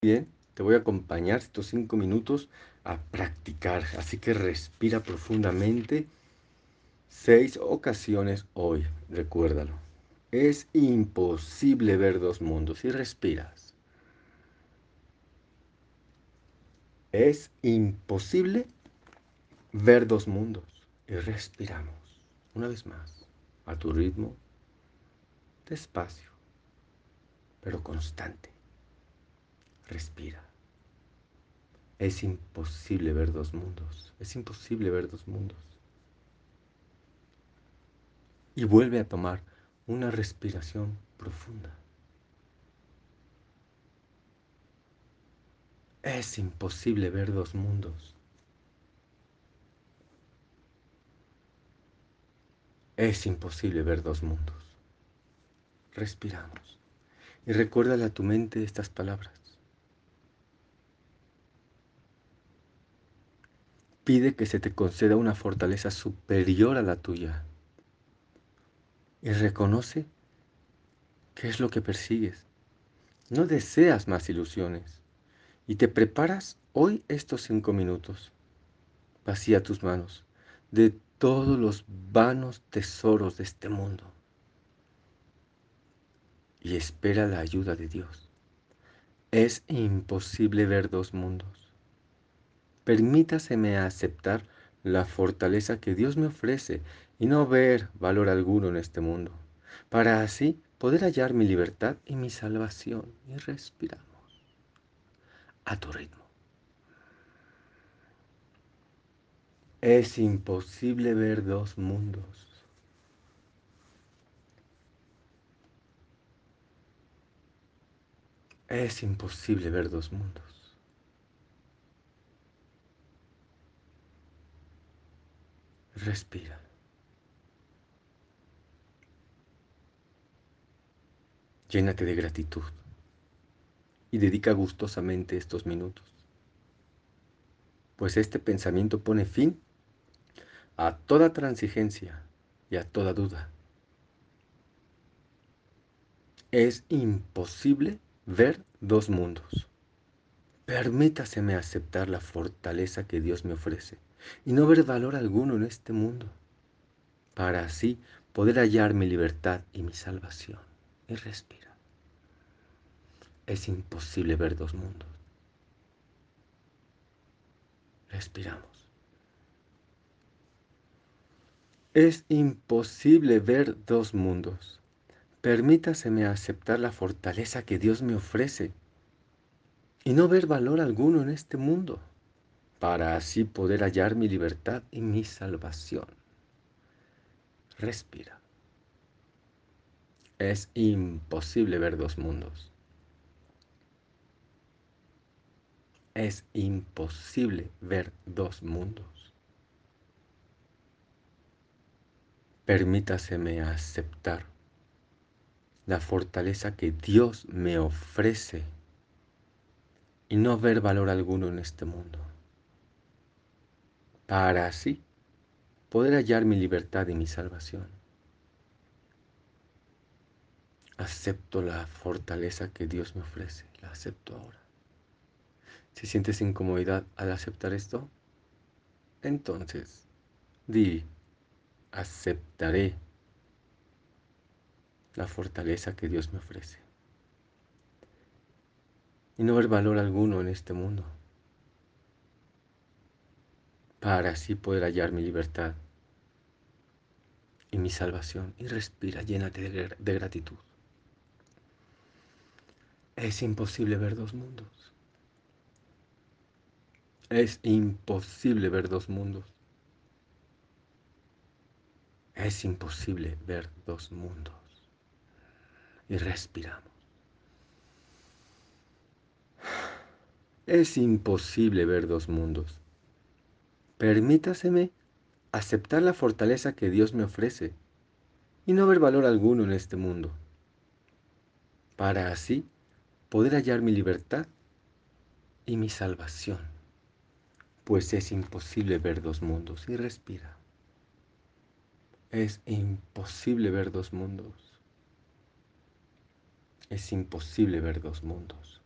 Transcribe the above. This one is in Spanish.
bien, te voy a acompañar estos cinco minutos a practicar. Así que respira profundamente seis ocasiones hoy, recuérdalo. Es imposible ver dos mundos y respiras. Es imposible ver dos mundos y respiramos. Una vez más, a tu ritmo, despacio, pero constante. Respira. Es imposible ver dos mundos. Es imposible ver dos mundos. Y vuelve a tomar una respiración profunda. Es imposible ver dos mundos. Es imposible ver dos mundos. Respiramos. Y recuérdale a tu mente estas palabras. Pide que se te conceda una fortaleza superior a la tuya. Y reconoce qué es lo que persigues. No deseas más ilusiones. Y te preparas hoy estos cinco minutos. Vacía tus manos de todos los vanos tesoros de este mundo. Y espera la ayuda de Dios. Es imposible ver dos mundos permítaseme aceptar la fortaleza que Dios me ofrece y no ver valor alguno en este mundo, para así poder hallar mi libertad y mi salvación. Y respiramos a tu ritmo. Es imposible ver dos mundos. Es imposible ver dos mundos. Respira. Llénate de gratitud y dedica gustosamente estos minutos, pues este pensamiento pone fin a toda transigencia y a toda duda. Es imposible ver dos mundos. Permítaseme aceptar la fortaleza que Dios me ofrece y no ver valor alguno en este mundo, para así poder hallar mi libertad y mi salvación. Y respira. Es imposible ver dos mundos. Respiramos. Es imposible ver dos mundos. Permítaseme aceptar la fortaleza que Dios me ofrece y no ver valor alguno en este mundo para así poder hallar mi libertad y mi salvación. Respira. Es imposible ver dos mundos. Es imposible ver dos mundos. Permítaseme aceptar la fortaleza que Dios me ofrece y no ver valor alguno en este mundo para así poder hallar mi libertad y mi salvación. Acepto la fortaleza que Dios me ofrece, la acepto ahora. Si sientes incomodidad al aceptar esto, entonces di, aceptaré la fortaleza que Dios me ofrece. Y no ver valor alguno en este mundo para así poder hallar mi libertad y mi salvación. Y respira, llénate de, de gratitud. Es imposible ver dos mundos. Es imposible ver dos mundos. Es imposible ver dos mundos. Y respiramos. Es imposible ver dos mundos. Permítaseme aceptar la fortaleza que Dios me ofrece y no ver valor alguno en este mundo, para así poder hallar mi libertad y mi salvación, pues es imposible ver dos mundos y respira. Es imposible ver dos mundos. Es imposible ver dos mundos.